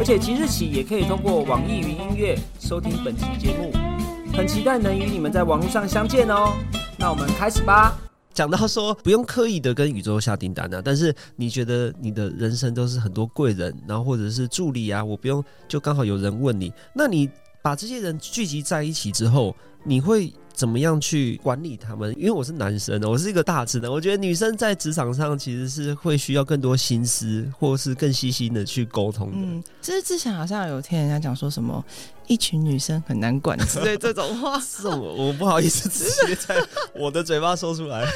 而且即日起也可以通过网易云音乐收听本期节目，很期待能与你们在网络上相见哦。那我们开始吧。讲到说不用刻意的跟宇宙下订单啊，但是你觉得你的人生都是很多贵人，然后或者是助理啊，我不用就刚好有人问你，那你把这些人聚集在一起之后，你会？怎么样去管理他们？因为我是男生，我是一个大直男。我觉得女生在职场上其实是会需要更多心思，或是更细心的去沟通的。嗯，其实之前好像有听人家讲说什么一群女生很难管之类这种话，是我我不好意思直接在我的嘴巴说出来。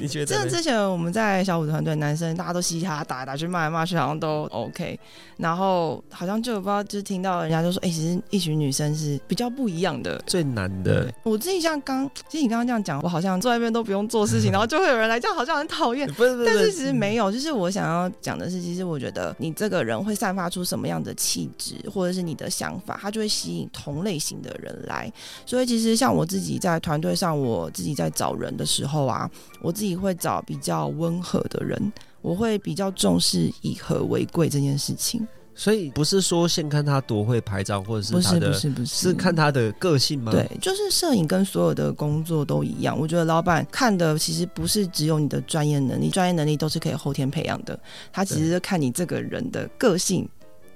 你觉得？真的之前我们在小五团队，男生大家都嘻嘻哈哈打来打去骂来骂去，好像都 OK。然后好像就不知道，就是听到人家就说，哎，其实一群女生是比较不一样的，最难的。我自己像。刚，其实你刚刚这样讲，我好像坐在那边都不用做事情，然后就会有人来，这样好像很讨厌。不是不是，但是其实没有，就是我想要讲的是，其实我觉得你这个人会散发出什么样的气质，或者是你的想法，他就会吸引同类型的人来。所以其实像我自己在团队上，我自己在找人的时候啊，我自己会找比较温和的人，我会比较重视以和为贵这件事情。所以不是说先看他多会拍照，或者是不是不是不是是看他的个性吗？对，就是摄影跟所有的工作都一样。我觉得老板看的其实不是只有你的专业能力，专业能力都是可以后天培养的。他其实是看你这个人的个性、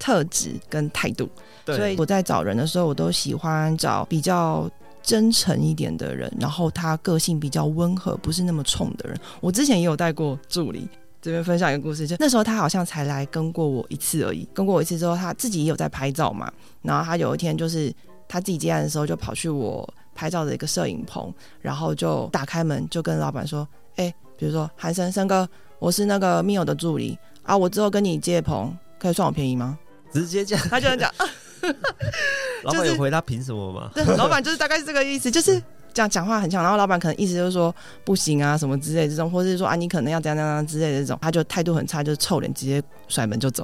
特质跟态度。所以我在找人的时候，我都喜欢找比较真诚一点的人，然后他个性比较温和，不是那么冲的人。我之前也有带过助理。这边分享一个故事，就那时候他好像才来跟过我一次而已，跟过我一次之后，他自己也有在拍照嘛。然后他有一天就是他自己接案的时候，就跑去我拍照的一个摄影棚，然后就打开门就跟老板说：“哎，比如说韩生生哥，我是那个 Mio 的助理啊，我之后跟你接棚可以算我便宜吗？”直接这样，他就这样讲。老板有回他凭什么吗？对，老板就是大概是这个意思，就是。这样讲话很强，然后老板可能意思就是说不行啊什么之类这种，或者是说啊你可能要怎样怎样之类的这种，他就态度很差，就臭脸直接甩门就走。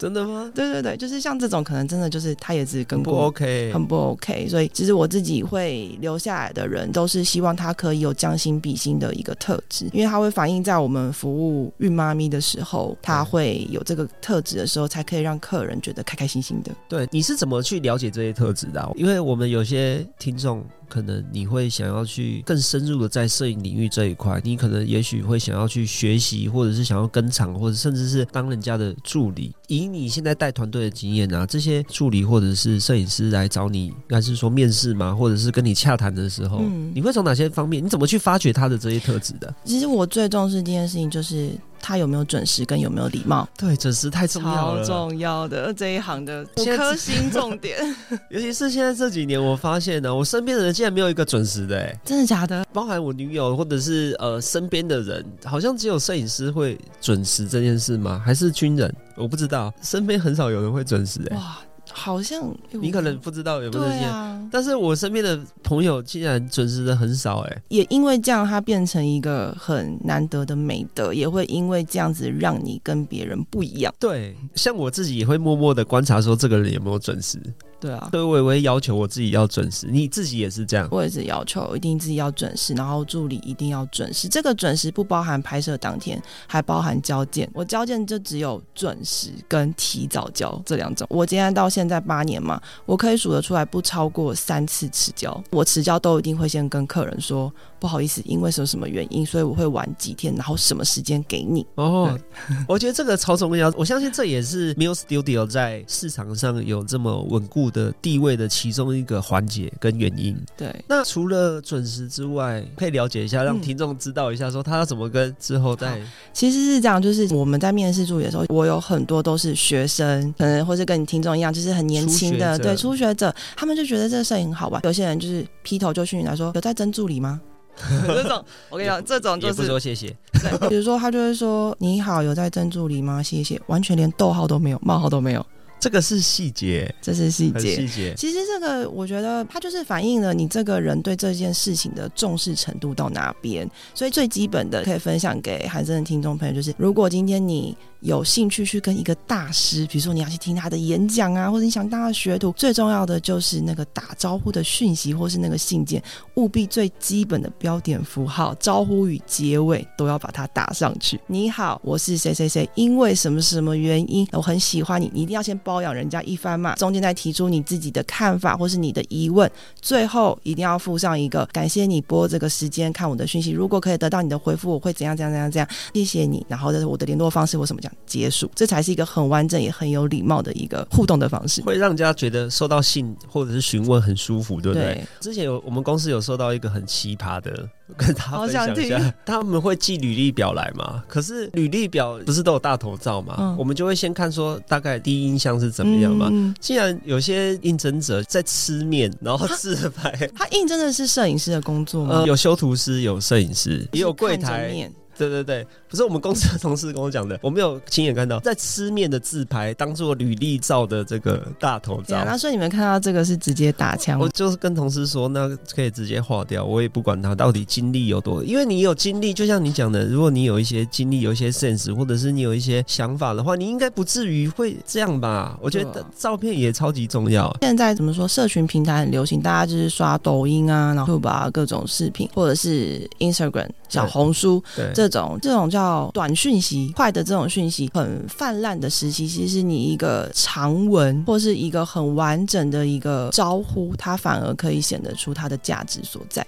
真的吗？对对对，就是像这种可能真的就是他也是跟不 OK，很不 OK。所以其实我自己会留下来的人，都是希望他可以有将心比心的一个特质，因为他会反映在我们服务孕妈咪的时候，他会有这个特质的时候，才可以让客人觉得开开心心的。对，你是怎么去了解这些特质的？因为我们有些听众。可能你会想要去更深入的在摄影领域这一块，你可能也许会想要去学习，或者是想要跟场，或者甚至是当人家的助理。以你现在带团队的经验啊，这些助理或者是摄影师来找你，应该是说面试嘛？或者是跟你洽谈的时候，你会从哪些方面？你怎么去发掘他的这些特质的？其实我最重视这件事情就是。他有没有准时跟有没有礼貌？对，准时太重要了，重要的这一行的五颗星重点。尤其是现在这几年，我发现呢，我身边的人竟然没有一个准时的，哎，真的假的？包含我女友或者是呃身边的人，好像只有摄影师会准时这件事吗？还是军人？我不知道，身边很少有人会准时，哎。哇。好像你可能不知道有没有这些，但是我身边的朋友竟然准时的很少哎，也因为这样，它变成一个很难得的美德，也会因为这样子让你跟别人不一样。对，像我自己也会默默的观察，说这个人有没有准时。对啊，所以我会要求我自己要准时，你自己也是这样。我也是要求一定自己要准时，然后助理一定要准时。这个准时不包含拍摄当天，还包含交件。我交件就只有准时跟提早交这两种。我今天到现在八年嘛，我可以数得出来不超过三次迟交。我迟交都一定会先跟客人说不好意思，因为什么什么原因，所以我会晚几天，然后什么时间给你。哦，我觉得这个超重要。我相信这也是 Mill Studio 在市场上有这么稳固。的地位的其中一个环节跟原因。对，那除了准时之外，可以了解一下，让听众知道一下，说他要怎么跟之后再。其实是这样，就是我们在面试助理的时候，我有很多都是学生，可能或是跟你听众一样，就是很年轻的，对初学者，他们就觉得这个摄影很好玩。有些人就是劈头就去你来说，有在争助理吗？这种我跟你讲，这种就是说谢谢。比如说他就会说你好，有在争助理吗？谢谢，完全连逗号都没有，冒号都没有。这个是细节，这是细很节。细节。其实这个，我觉得它就是反映了你这个人对这件事情的重视程度到哪边。所以最基本的可以分享给韩生的听众朋友，就是如果今天你有兴趣去跟一个大师，比如说你要去听他的演讲啊，或者你想当他的学徒，最重要的就是那个打招呼的讯息或是那个信件，务必最基本的标点符号、招呼语结尾都要把它打上去。你好，我是谁谁谁，因为什么什么原因，我很喜欢你，你一定要先包养人家一番嘛，中间再提出你自己的看法或是你的疑问，最后一定要附上一个感谢你拨这个时间看我的讯息，如果可以得到你的回复，我会怎样怎样怎样怎样，谢谢你，然后这是我的联络方式或什么讲结束，这才是一个很完整也很有礼貌的一个互动的方式。会让人家觉得收到信或者是询问很舒服，对不对？对，之前有我们公司有收到一个很奇葩的，跟他好分享一下。他们会寄履历表来嘛？可是履历表不是都有大头照嘛？嗯我们就会先看说大概第一印象是怎么样嘛。嗯既然有些应征者在吃面，然后自拍，他应征的是摄影师的工作吗？呃，有修图师，有摄影师，也有柜台。面对对对，不是我们公司的同事跟我讲的，我没有亲眼看到，在吃面的自拍当做履历照的这个大头照对啊，。那所以你们看到这个是直接打枪我就是跟同事说，那可以直接划掉，我也不管他到底经历有多，因为你有经历，就像你讲的，如果你有一些经历，有一些 sense，或者是你有一些想法的话，你应该不至于会这样吧？我觉得照片也超级重要。现在怎么说？社群平台很流行，大家就是刷抖音啊，然后把各种视频，或者是 Instagram、小红书，这种这种叫短讯息、快的这种讯息很泛滥的时期，其实你一个长文或是一个很完整的一个招呼，它反而可以显得出它的价值所在。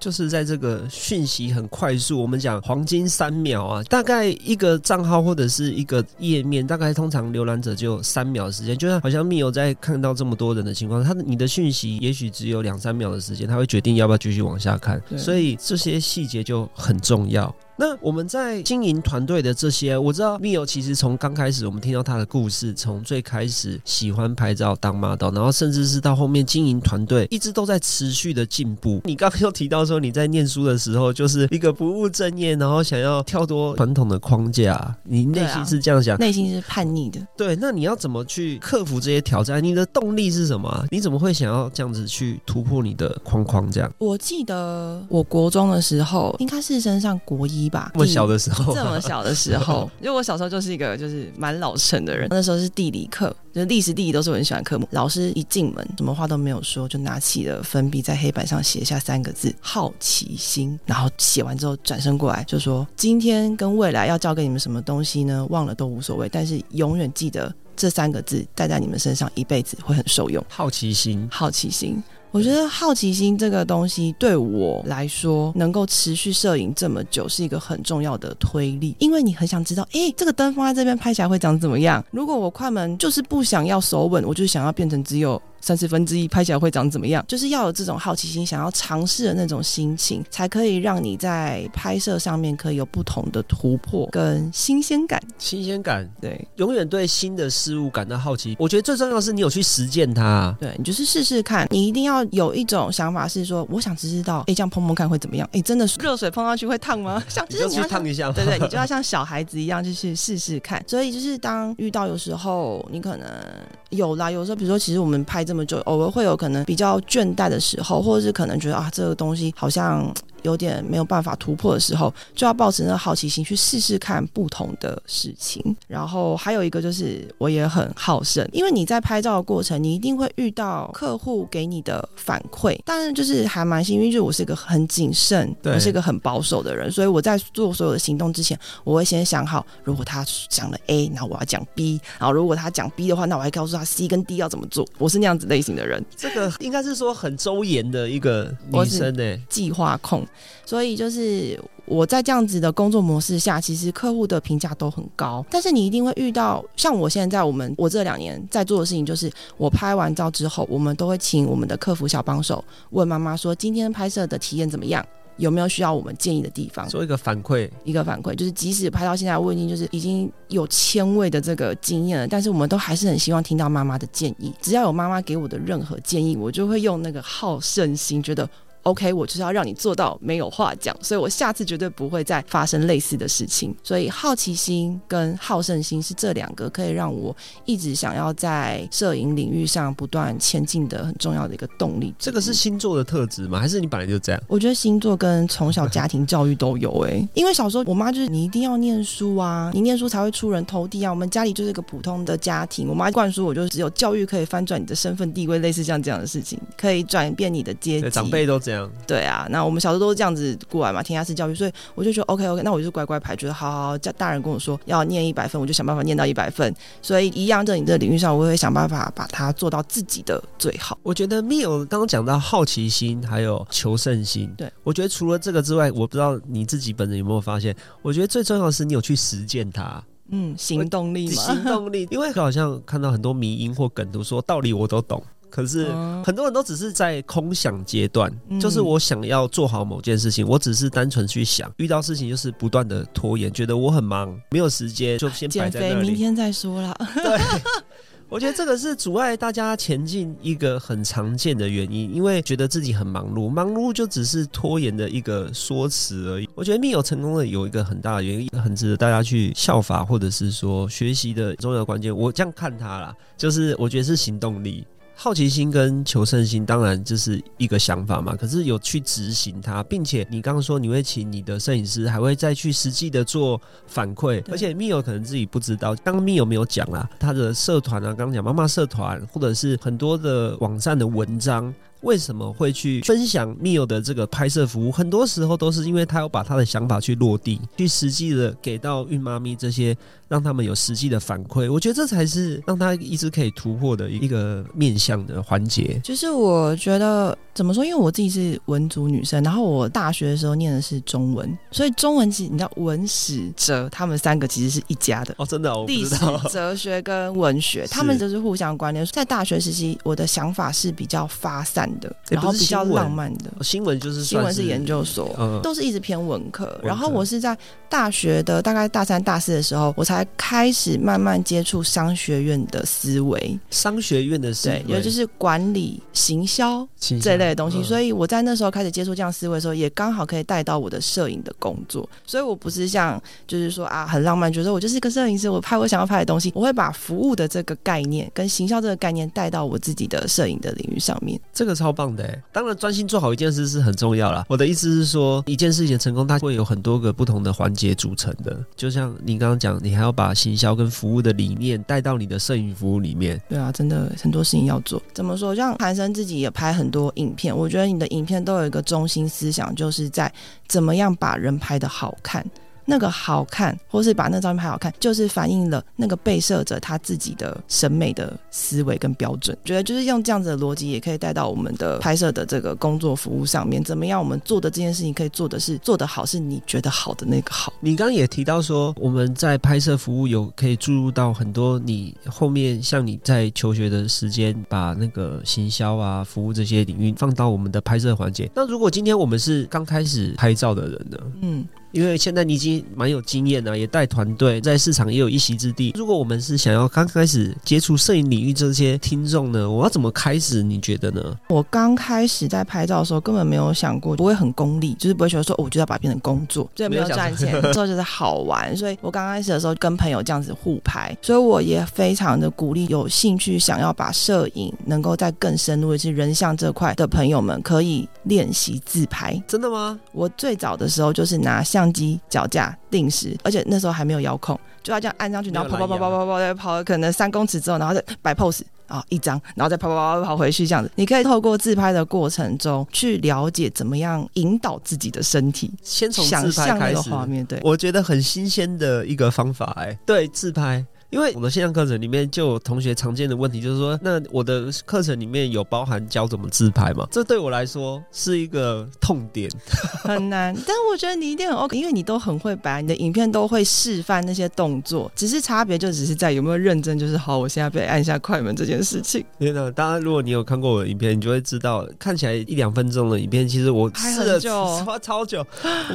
就是在这个讯息很快速，我们讲黄金三秒啊，大概一个账号或者是一个页面，大概通常浏览者就有三秒的时间，就像好像密友在看到这么多人的情况，他的你的讯息也许只有两三秒的时间，他会决定要不要继续往下看，所以这些细节就很重要。那我们在经营团队的这些，我知道密友其实从刚开始我们听到他的故事，从最开始喜欢拍照当 model，然后甚至是到后面经营团队，一直都在持续的进步。你刚刚又提到说你在念书的时候就是一个不务正业，然后想要跳脱传统的框架，你内心是这样想？内心是叛逆的。对，那你要怎么去克服这些挑战？你的动力是什么啊？你怎么会想要这样子去突破你的框框？这样我记得我国中的时候，应该是升上国一吧，我小的时候，这么小的时候，因为我小时候就是一个就是蛮老成的人，那时候是地理课，就是历史、地理都是我很喜欢科目。老师一进门，什么话都没有说，就拿起了粉笔在黑板上写下三个字“好奇心”，然后写完之后转身过来就说：“今天跟未来要教给你们什么东西呢？忘了都无所谓，但是永远记得这三个字，带在你们身上一辈子会很受用。”好奇心。好奇心。我觉得好奇心这个东西对我来说，能够持续摄影这么久是一个很重要的推力，因为你很想知道，诶，这个灯放在这边拍起来会长怎么样？如果我快门就是不想要手稳，我就想要变成只有三十分之一，拍起来会长怎么样？就是要有这种好奇心，想要尝试的那种心情，才可以让你在拍摄上面可以有不同的突破跟新鲜感。新鲜感，对永远对新的事物感到好奇。我觉得最重要的是你有去实践它。对，你就是试试看，你一定要有一种想法是说，我想知道，哎，这样碰碰看会怎么样？哎，真的热水碰上去会烫吗？像你就是你要烫一下，对对，你就要 像小孩子一样，就是试试看。所以就是当遇到有时候你可能有啦，有时候比如说，其实我们拍这么久，偶尔会有可能比较倦怠的时候，或者是可能觉得啊，这个东西好像。有点没有办法突破的时候，就要抱持那个好奇心去试试看不同的事情。然后还有一个就是，我也很好胜，因为你在拍照的过程，你一定会遇到客户给你的反馈，但是就是还蛮幸运，就是我是一个很谨慎，对我是一个很保守的人，所以我在做所有的行动之前，我会先想好，如果他讲了 A，那我要讲 B，然后如果他讲 B 的话，那我还告诉他 C 跟 D 要怎么做。我是那样子类型的人，这个应该是说很周延的一个女生呢、计划控，所以就是我在这样子的工作模式下，其实客户的评价都很高。但是你一定会遇到，像我现在我们我这两年在做的事情，就是我拍完照之后，我们都会请我们的客服小帮手问妈妈说，今天拍摄的体验怎么样？有没有需要我们建议的地方？做一个反馈，一个反馈，就是即使拍到现在，我已经就是已经有千位的这个经验了，但是我们都还是很希望听到妈妈的建议。只要有妈妈给我的任何建议，我就会用那个好胜心，觉得 OK，我就是要让你做到没有话讲，所以我下次绝对不会再发生类似的事情。所以好奇心跟好胜心是这两个可以让我一直想要在摄影领域上不断前进的很重要的一个动力。这个是星座的特质吗？还是你本来就这样？我觉得星座跟从小家庭教育都有诶、因为小时候我妈就是你一定要念书啊，你念书才会出人头地啊。我们家里就是一个普通的家庭，我妈灌输我就只有教育可以翻转你的身份地位，类似像这样的事情，可以转变你的阶级。长辈都这样。对啊，那我们小时候都是这样子过来嘛，填鸭式教育，所以我就觉得 OK OK，那我就是乖乖排，觉得好好好，叫大人跟我说要念一百分，我就想办法念到一百分。所以一样在你这个领域上，我会想办法把它做到自己的最好。我觉得 Mio 刚刚讲到好奇心，还有求胜心。对，我觉得除了这个之外，我不知道你自己本人有没有发现，我觉得最重要的是你有去实践它，嗯，行动力嘛，行动力。因为好像看到很多迷音或梗图说道理我都懂，可是嗯很多人都只是在空想阶段，嗯就是我想要做好某件事情，我只是单纯去想，遇到事情就是不断的拖延，觉得我很忙，没有时间，就先摆减肥在那里。明天再说啦。对，我觉得这个是阻碍大家前进一个很常见的原因，因为觉得自己很忙碌，忙碌就只是拖延的一个说辞而已。我觉得密友成功的有一个很大的原因，很值得大家去效法，或者是说学习的重要关键。我这样看他啦，就是我觉得是行动力。好奇心跟求胜心当然就是一个想法嘛，可是有去执行它，并且你刚刚说你会请你的摄影师，还会再去实际的做反馈，而且密友可能自己不知道，刚刚密友没有讲啦，他的社团啊，刚刚讲妈妈社团，或者是很多的网站的文章。为什么会去分享密友的这个拍摄服务？很多时候都是因为他要把他的想法去落地，去实际的给到孕妈咪这些，让他们有实际的反馈。我觉得这才是让他一直可以突破的一个面向的环节。就是我觉得怎么说，因为我自己是文族女生，然后我大学的时候念的是中文，所以中文其实你知道文史哲他们三个其实是一家的。哦，真的、哦，历史。、哲学跟文学，他们就是互相关联。在大学时期，我的想法是比较发散的，诶然后比较浪漫的。哦新闻就是算新闻是研究所，嗯都是一直偏文科。科然后我是在大学的大概大三、大四的时候，我才开始慢慢接触商学院的思维，商学院的思维，也就是管理、行销是这类的东西。所以以我在那时候开始接触这样思维的时候，也刚好可以带到我的摄影的工作。所以我不是像就是说啊很浪漫，觉得我就是一个摄影师，我拍我想要拍的东西，我会把服务的这个概念跟行销这个概念带到我自己的摄影的领域上面。这个超棒的哎。当然，专心做好一件事是很重要啦。我的意思是说，一件事情的成功，它会有很多个不同的环节组成的。就像你刚刚讲，你还要把行销跟服务的理念带到你的摄影服务里面。对啊，真的很多事情要做。怎么说？像韩生自己也拍很多影片，我觉得你的影片都有一个中心思想，就是在怎么样把人拍的好看。那个好看，或是把那照片拍好看，就是反映了那个被摄者他自己的审美的思维跟标准。觉得就是用这样子的逻辑，也可以带到我们的拍摄的这个工作服务上面。怎么样，我们做的这件事情可以做的是做得好，是你觉得好的那个好。你刚刚也提到说，我们在拍摄服务有可以注入到很多你后面像你在求学的时间，把那个行销啊、服务这些领域放到我们的拍摄环节。那如果今天我们是刚开始拍照的人呢？嗯，因为现在你已经蛮有经验了，也带团队，在市场也有一席之地。如果我们是想要刚开始接触摄影领域这些听众呢，我要怎么开始？你觉得呢？我刚开始在拍照的时候，根本没有想过不会很功利，就是不会觉得说、哦、我就要把它变成工作，就，没有赚钱，之后就是好玩。所以我刚开始的时候跟朋友这样子互拍，所以我也非常的鼓励有兴趣想要把摄影能够在更深入的是人像这块的朋友们，可以练习自拍。真的吗？我最早的时候就是拿相机脚架定时而且那时候还没有遥控就要这样按上去然后跑跑跑跑跑跑跑跑可能三公尺之后然后再摆 pose 啊一张然后再跑跑跑跑回去这样子你可以透过自拍的过程中去了解怎么样引导自己的身体先从想象的画面对我觉得很新鲜的一个方法哎对自拍因为我的线上课程里面就有同学常见的问题，就是说，那我的课程里面有包含教怎么自拍吗？这对我来说是一个痛点。很难。但我觉得你一定很 OK，因为你都很会摆，你的影片都会示范那些动作，只是差别就只是在有没有认真，就是好，我现在被按下快门这件事情。真的，当然，如果你有看过我的影片，你就会知道，看起来一两分钟的影片，其实我拍试了超久，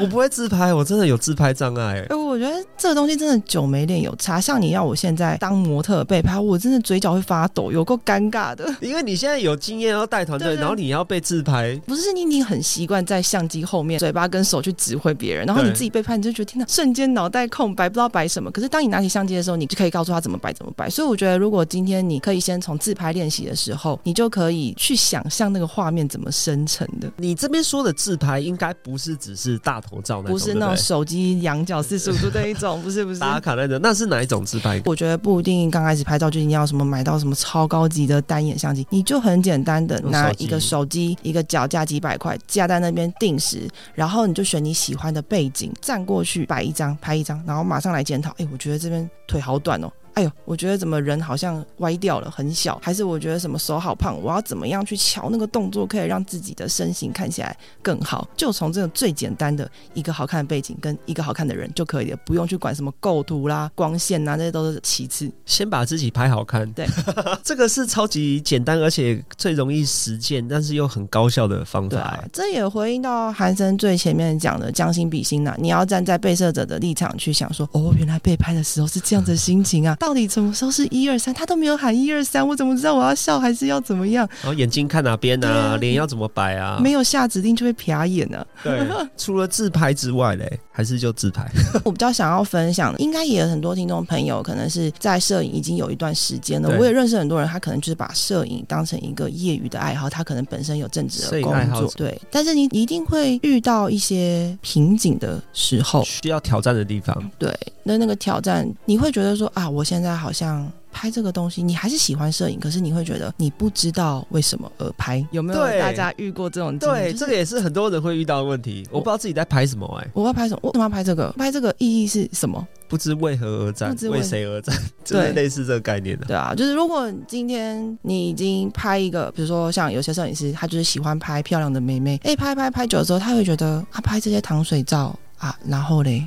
我不会自拍，我真的有自拍障碍。哎，我觉得这个东西真的久没练有差。像你要我现现在当模特被拍，我真的嘴角会发抖，有够尴尬的。因为你现在有经验要带团队，然后你要被自拍，不是你，你很习惯在相机后面，嘴巴跟手去指挥别人，然后你自己被拍，你就觉得天哪，瞬间脑袋空白，不知道摆什么。可是当你拿起相机的时候，你就可以告诉他怎么摆，怎么摆。所以我觉得，如果今天你可以先从自拍练习的时候，你就可以去想象那个画面怎么生成的，你这边说的自拍应该不是只是大头照那种，不是那种手机仰角四十五度那一种，不是不是。打卡那种，那是哪一种自拍？我觉得不一定刚开始拍照就一定要什么买到什么超高级的单眼相机，你就很简单的拿一个手机，一个脚架几百块架在那边定时，然后你就选你喜欢的背景，站过去摆一张拍一张，然后马上来检讨，哎，我觉得这边腿好短哦。哎呦，我觉得怎么人好像歪掉了，很小，还是我觉得什么手好胖，我要怎么样去瞧那个动作，可以让自己的身形看起来更好？就从这个最简单的一个好看的背景跟一个好看的人就可以了，不用去管什么构图啦、光线啊，这些都是其次。先把自己拍好看，对，这个是超级简单而且最容易实践，但是又很高效的方法这也回应到韩森最前面讲的将心比心呐、你要站在被摄者的立场去想说，哦，原来被拍的时候是这样子的心情啊，到底什么时候是一二三？他都没有喊一二三，我怎么知道我要笑还是要怎么样？然后眼睛看哪边对啊，啊脸要怎么摆啊？没有下指令就会瞟眼呢、对，除了自拍之外嘞，还是就自拍。我比较想要分享的，应该也有很多听众朋友可能是在摄影已经有一段时间了。我也认识很多人，他可能就是把摄影当成一个业余的爱好，他可能本身有正职的工作对。但是你一定会遇到一些瓶颈的时候，需要挑战的地方，对，那那个挑战，你会觉得说啊，我现在好像。拍这个东西，你还是喜欢摄影，可是你会觉得你不知道为什么而拍，有没有大家遇过这种？对，就是这个也是很多人会遇到的问题。我不知道自己在拍什么，哎，我要拍什么？我为什么要拍这个？拍这个意义是什么？不知为何而战不知，为为谁而战，就是类似这个概念的。对啊，就是如果今天你已经拍一个，比如说像有些摄影师，他就是喜欢拍漂亮的妹妹，哎，拍拍拍久了之后，他会觉得他，拍这些糖水照啊，然后嘞，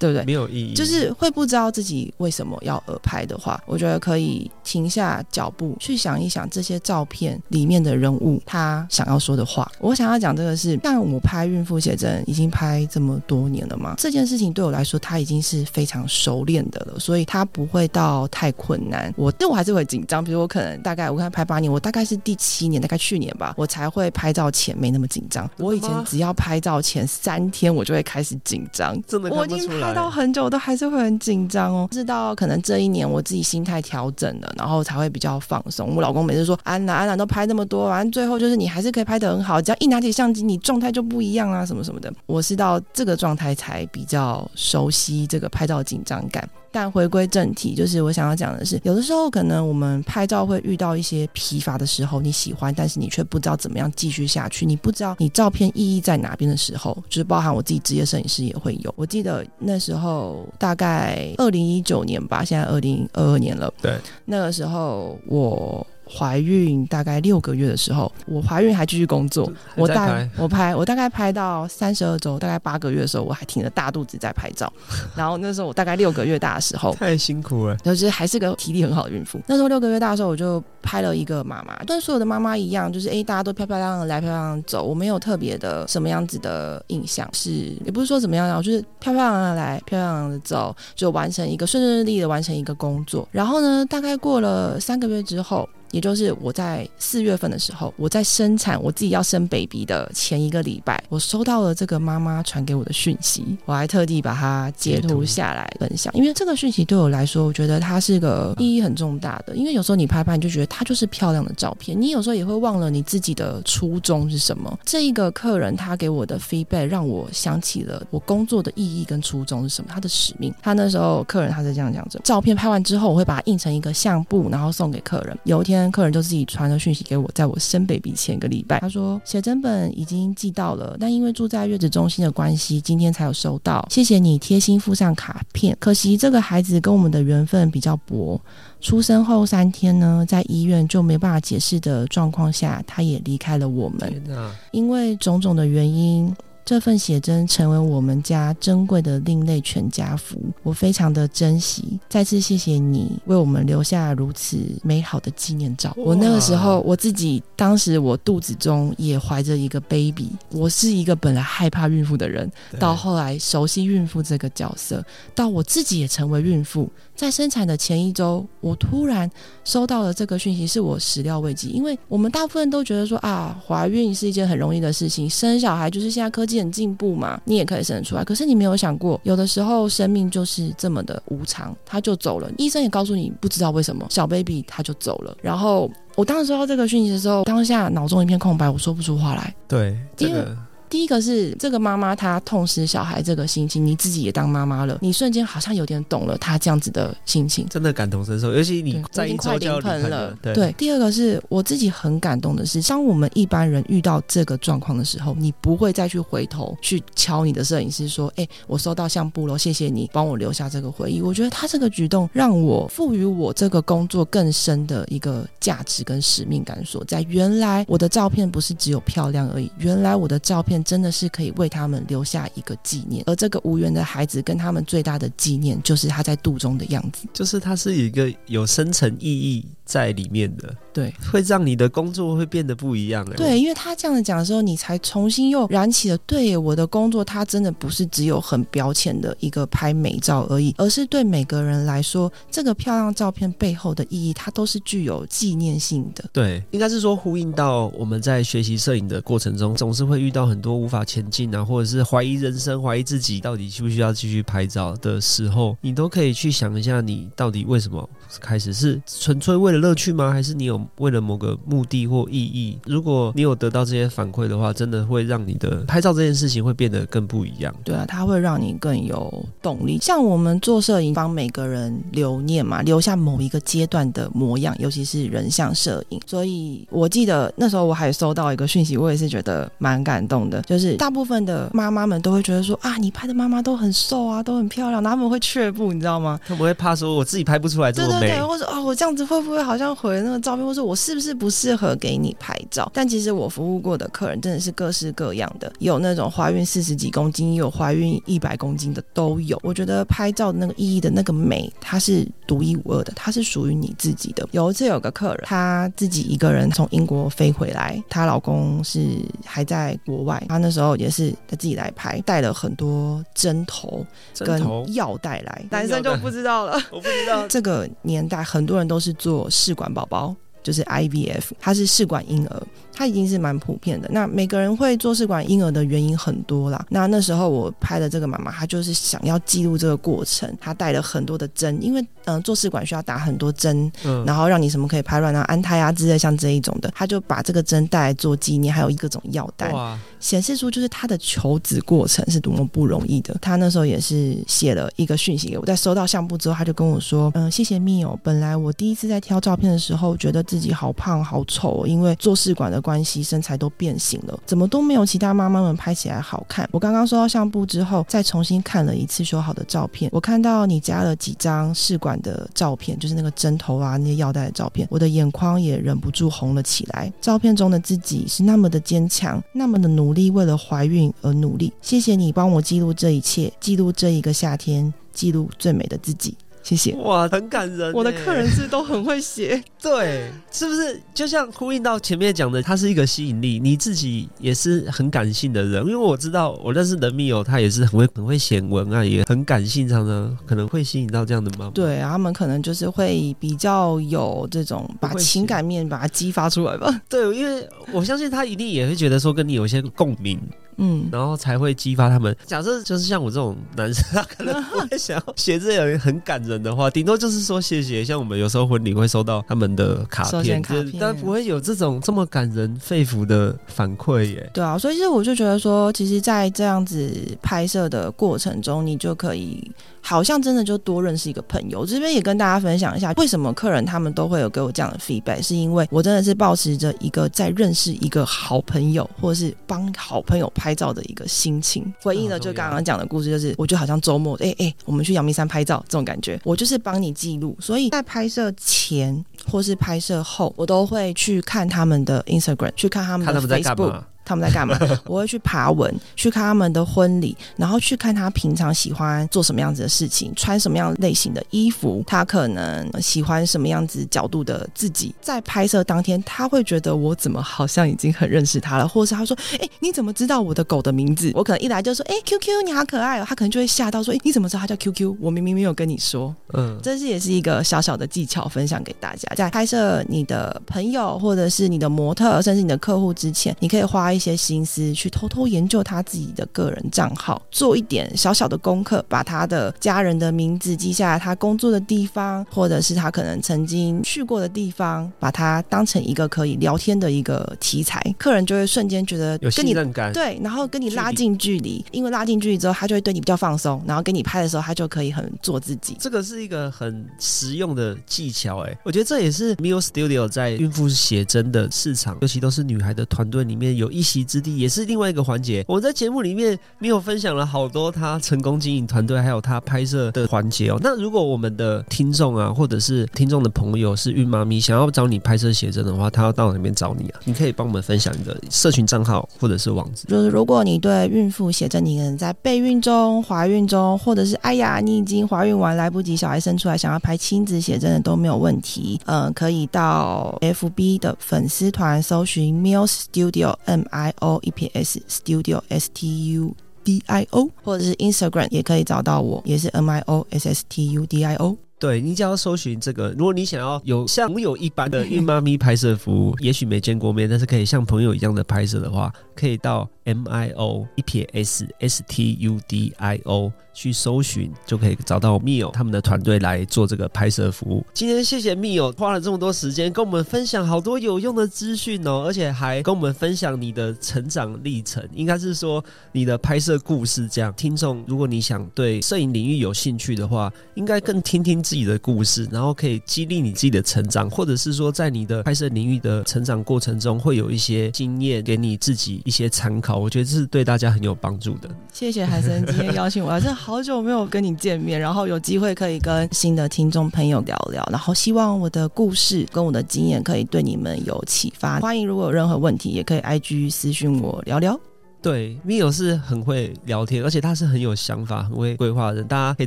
对不对？没有意义，就是会不知道自己为什么要耳拍的话，我觉得可以停下脚步去想一想这些照片里面的人物他想要说的话。我想要讲这个是，像我拍孕妇写真已经拍这么多年了嘛，这件事情对我来说，它已经是非常熟练的了，所以它不会到太困难。我但我还是会紧张，比如我可能大概我看拍八年，我大概是第七年，大概去年吧，我才会拍照前没那么紧张。我以前只要拍照前三天，我就会开始紧张。真的看不出来。到很久，都还是会很紧张哦。直到可能这一年我自己心态调整了，然后才会比较放松。我老公每次说：“安娜，安娜都拍那么多，反正最后就是你还是可以拍得很好，只要一拿起相机，你状态就不一样啊，什么什么的。”我是到这个状态才比较熟悉这个拍照紧张感。但回归正题，就是我想要讲的是，有的时候可能我们拍照会遇到一些疲乏的时候，你喜欢，但是你却不知道怎么样继续下去，你不知道你照片意义在哪边的时候，就是包含我自己职业摄影师也会有。我记得那时候大概二零一九年吧，现在二零二二年了，对，那个时候我。怀孕大概六个月的时候，我怀孕还继续工作，我大我拍我大概拍到三十二周，大概八个月的时候，我还挺着大肚子在拍照。然后那时候我大概六个月大的时候，太辛苦了。就是还是个体力很好的孕妇。那时候六个月大的时候，我就拍了一个妈妈，跟所有的妈妈一样，就是诶，大家都漂漂亮亮的来，漂漂亮亮地走，我没有特别的什么样子的印象，是也不是说怎么样，然后就是漂漂亮亮的来，漂漂亮亮的走，就完成一个顺顺利利的完成一个工作。然后呢，大概过了三个月之后。也就是我在四月份的时候，我在生产我自己要生 baby 的前一个礼拜，我收到了这个妈妈传给我的讯息，我还特地把它截图下来分享，因为这个讯息对我来说，我觉得它是个意义很重大的。因为有时候你拍拍，你就觉得它就是漂亮的照片，你有时候也会忘了你自己的初衷是什么。这一个客人他给我的 feedback 让我想起了我工作的意义跟初衷是什么，他的使命。他那时候客人他是这样讲着，照片拍完之后，我会把它印成一个相簿，然后送给客人。有一天客人就自己传了讯息给我，在我生 baby 前一个礼拜，他说写真本已经寄到了，但因为住在月子中心的关系，今天才有收到。谢谢你贴心附上卡片，可惜这个孩子跟我们的缘分比较薄。出生后三天呢，在医院就没办法解释的状况下，他也离开了我们。因为种种的原因，这份写真成为我们家珍贵的另类全家福，我非常的珍惜。再次谢谢你为我们留下如此美好的纪念照。我那个时候我自己当时我肚子中也怀着一个 baby，我是一个本来害怕孕妇的人，到后来熟悉孕妇这个角色，到我自己也成为孕妇，在生产的前一周，我突然收到了这个讯息，是我始料未及。因为我们大部分都觉得说啊，怀孕是一件很容易的事情，生小孩就是现在科技很进步嘛，你也可以生得出来。可是你没有想过，有的时候生命就是这么的无常，他就走了。医生也告诉你，不知道为什么小 baby 他就走了。然后我当时收到这个讯息的时候，当下脑中一片空白，我说不出话来。对，这因为个第一个是这个妈妈她痛失小孩这个心情，你自己也当妈妈了，你瞬间好像有点懂了她这样子的心情。真的感同身受，尤其你对在快周就要离开临盆了。对对，第二个是我自己很感动的是，当我们一般人遇到这个状况的时候，你不会再去回头去敲你的摄影师说：“哎、我收到相簿了，谢谢你帮我留下这个回忆。”我觉得他这个举动让我赋予我这个工作更深的一个价值跟使命感所在。原来我的照片不是只有漂亮而已，原来我的照片真的是可以为他们留下一个纪念。而这个无缘的孩子跟他们最大的纪念，就是他在肚中的样子。就是他是一个有深层意义在里面的，对，会让你的工作会变得不一样。哎，对，因为他这样子讲的时候，你才重新又燃起了对我的工作，它真的不是只有很标签的一个拍美照而已，而是对每个人来说，这个漂亮照片背后的意义，它都是具有纪念性的。对，应该是说呼应到我们在学习摄影的过程中，总是会遇到很多无法前进啊，或者是怀疑人生、怀疑自己到底需不需要继续拍照的时候，你都可以去想一下，你到底为什么开始是纯粹为了乐趣吗？还是你有为了某个目的或意义？如果你有得到这些反馈的话，真的会让你的拍照这件事情会变得更不一样。对啊，它会让你更有动力。像我们做摄影，帮每个人留念嘛，留下某一个阶段的模样，尤其是人像摄影。所以我记得那时候我还收到一个讯息，我也是觉得蛮感动的，就是大部分的妈妈们都会觉得说啊，你拍的妈妈都很瘦啊，都很漂亮，然后他们会却步，你知道吗？他们会怕说我自己拍不出来这么美，或者哦，我这样子会不会好像毁了那个照片，或者我是不是不适合给你拍照？但其实我服务过的客人真的是各式各样的，有那种怀孕四十几公斤，也有怀孕一百公斤的都有。我觉得拍照的那个意义的那个美，它是独一无二的，它是属于你自己的。有一次有个客人，她自己一个人从英国飞回来，她老公是还在国外，她那时候也是她自己来拍，带了很多针头跟药带来，男生就不知道了。我不知道。这个年代很多人都是做试管宝宝，就是 IVF，它是试管婴儿，它已经是蛮普遍的。那每个人会做试管婴儿的原因很多啦。那那时候我拍的这个妈妈，她就是想要记录这个过程，她带了很多的针，因为嗯、呃做试管需要打很多针，嗯，然后让你什么可以排卵啊、安胎啊之类像这一种的，她就把这个针带来做纪念，还有各种药袋。显示出就是她的求子过程是多么不容易的。她那时候也是写了一个讯息给我，在收到相簿之后，她就跟我说：“嗯、谢谢密友。本来我第一次在挑照片的时候，觉得自己好胖好丑哦，因为做试管的关关系，身材都变形了，怎么都没有其他妈妈们拍起来好看。我刚刚收到相簿之后，再重新看了一次修好的照片，我看到你加了几张试管的照片，就是那个针头啊、那些药袋的照片，我的眼眶也忍不住红了起来。照片中的自己是那么的坚强，那么的努力，为了怀孕而努力。谢谢你帮我记录这一切，记录这一个夏天，记录最美的自己。谢谢。哇，很感人。我的客人是都很会写，对，是不是就像呼应到前面讲的，它是一个吸引力，你自己也是很感性的人，因为我知道我认识的密友，他也是很会很会写文案，也很感性，常常可能会吸引到这样的妈妈。对啊，他们可能就是会比较有这种把情感面把它激发出来吧。对，因为我相信他一定也会觉得说跟你有一些共鸣，嗯，然后才会激发他们。假设就是像我这种男生，他可能不会想要写这种很感人的话，顶多就是说谢谢。像我们有时候婚礼会收到他们的卡片但不会有这种这么感人肺腑的反馈耶。对啊，所以其实我就觉得说，其实，在这样子拍摄的过程中，你就可以好像真的就多认识一个朋友。这边也跟大家分享一下，为什么客人他们都会有给我这样的 feedback，是因为我真的是保持着一个在认识一个好朋友，或者是帮好朋友拍照的一个心情。回应了就刚刚讲的故事，就是我就好像周末，哎、哎、我们去阳明山拍照这种感觉，我就是帮你记录。所以在拍摄前或是拍摄后，我都会去看他们的 Instagram，去看他们的 Facebook。嘛？他们在干嘛，我会去爬文，去看他们的婚礼，然后去看他平常喜欢做什么样子的事情，穿什么样类型的衣服，他可能喜欢什么样子角度的自己。在拍摄当天，他会觉得我怎么好像已经很认识他了，或是他说：“哎，你怎么知道我的狗的名字？”我可能一来就说：“哎，QQ，你好可爱哦。”他可能就会吓到说：“哎，你怎么知道他叫 QQ？我明明没有跟你说。”嗯，这是也是一个小小的技巧分享给大家，在拍摄你的朋友或者是你的模特，甚至你的客户之前，你可以花一些心思去偷偷研究他自己的个人账号，做一点小小的功课，把他的家人的名字记下来，他工作的地方，或者是他可能曾经去过的地方，把它当成一个可以聊天的一个题材，客人就会瞬间觉得有信任感，对，然后跟你拉近距离，因为拉近距离之后，他就会对你比较放松，然后给你拍的时候，他就可以很做自己。这个是一个很实用的技巧，哎，我觉得这也是 Mio Studio 在孕妇写真的市场，尤其都是女孩的团队里面有一席之地，也是另外一个环节。我在节目里面没有分享了好多他成功经营团队，还有他拍摄的环节哦。那如果我们的听众啊，或者是听众的朋友是孕妈咪，想要找你拍摄写真的话，他要到哪边找你啊？你可以帮我们分享你的社群账号或者是网址。就是如果你对孕妇写真，你可能在备孕中、怀孕中，或者是哎呀，你已经怀孕完来不及，小孩生出来，想要拍亲子写真的都没有问题。嗯，可以到 FB 的粉丝团搜寻 Mill Studio M I O E P S Studio S T U D I O，或者是 Instagram 也可以找到我，也是 M I O S S T U D I O。对你只要搜寻这个，如果你想要有像朋友一般的孕妈咪拍摄服务，也许没见过面，但是可以像朋友一样的拍摄的话，可以到 M I O 一撇 S S T U D I O。去搜寻就可以找到密友他们的团队来做这个拍摄服务。今天谢谢密友花了这么多时间跟我们分享好多有用的资讯哦，而且还跟我们分享你的成长历程，应该是说你的拍摄故事。这样，听众如果你想对摄影领域有兴趣的话，应该更听听自己的故事，然后可以激励你自己的成长，或者是说在你的拍摄领域的成长过程中会有一些经验给你自己一些参考。我觉得这是对大家很有帮助的。谢谢海森今天邀请我，这好。久没有跟你见面，然后有机会可以跟新的听众朋友聊聊，然后希望我的故事跟我的经验可以对你们有启发。欢迎如果有任何问题，也可以 IG 私信我聊聊。对，Mio 是很会聊天，而且他是很有想法、很会规划的人。大家可以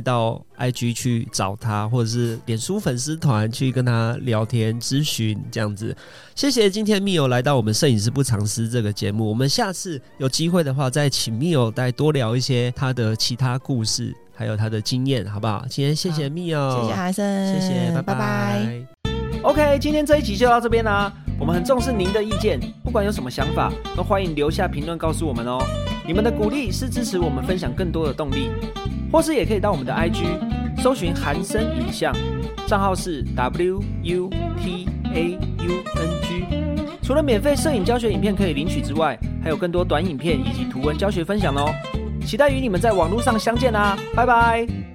到 IG 去找他，或者是脸书粉丝团去跟他聊天咨询这样子。谢谢今天 Mio 来到我们摄影师不藏私这个节目。我们下次有机会的话，再请 Mio 再多聊一些他的其他故事，还有他的经验，好不好？今天谢谢 Mio，谢谢韩生，谢谢，拜拜。OK，今天这一集就到这边啦。我们很重视您的意见，不管有什么想法，都欢迎留下评论告诉我们哦。你们的鼓励是支持我们分享更多的动力，或是也可以到我们的 IG 搜寻韩生影像，账号是 W U T A U N G。除了免费摄影教学影片可以领取之外，还有更多短影片以及图文教学分享哦。期待与你们在网络上相见啦，拜拜。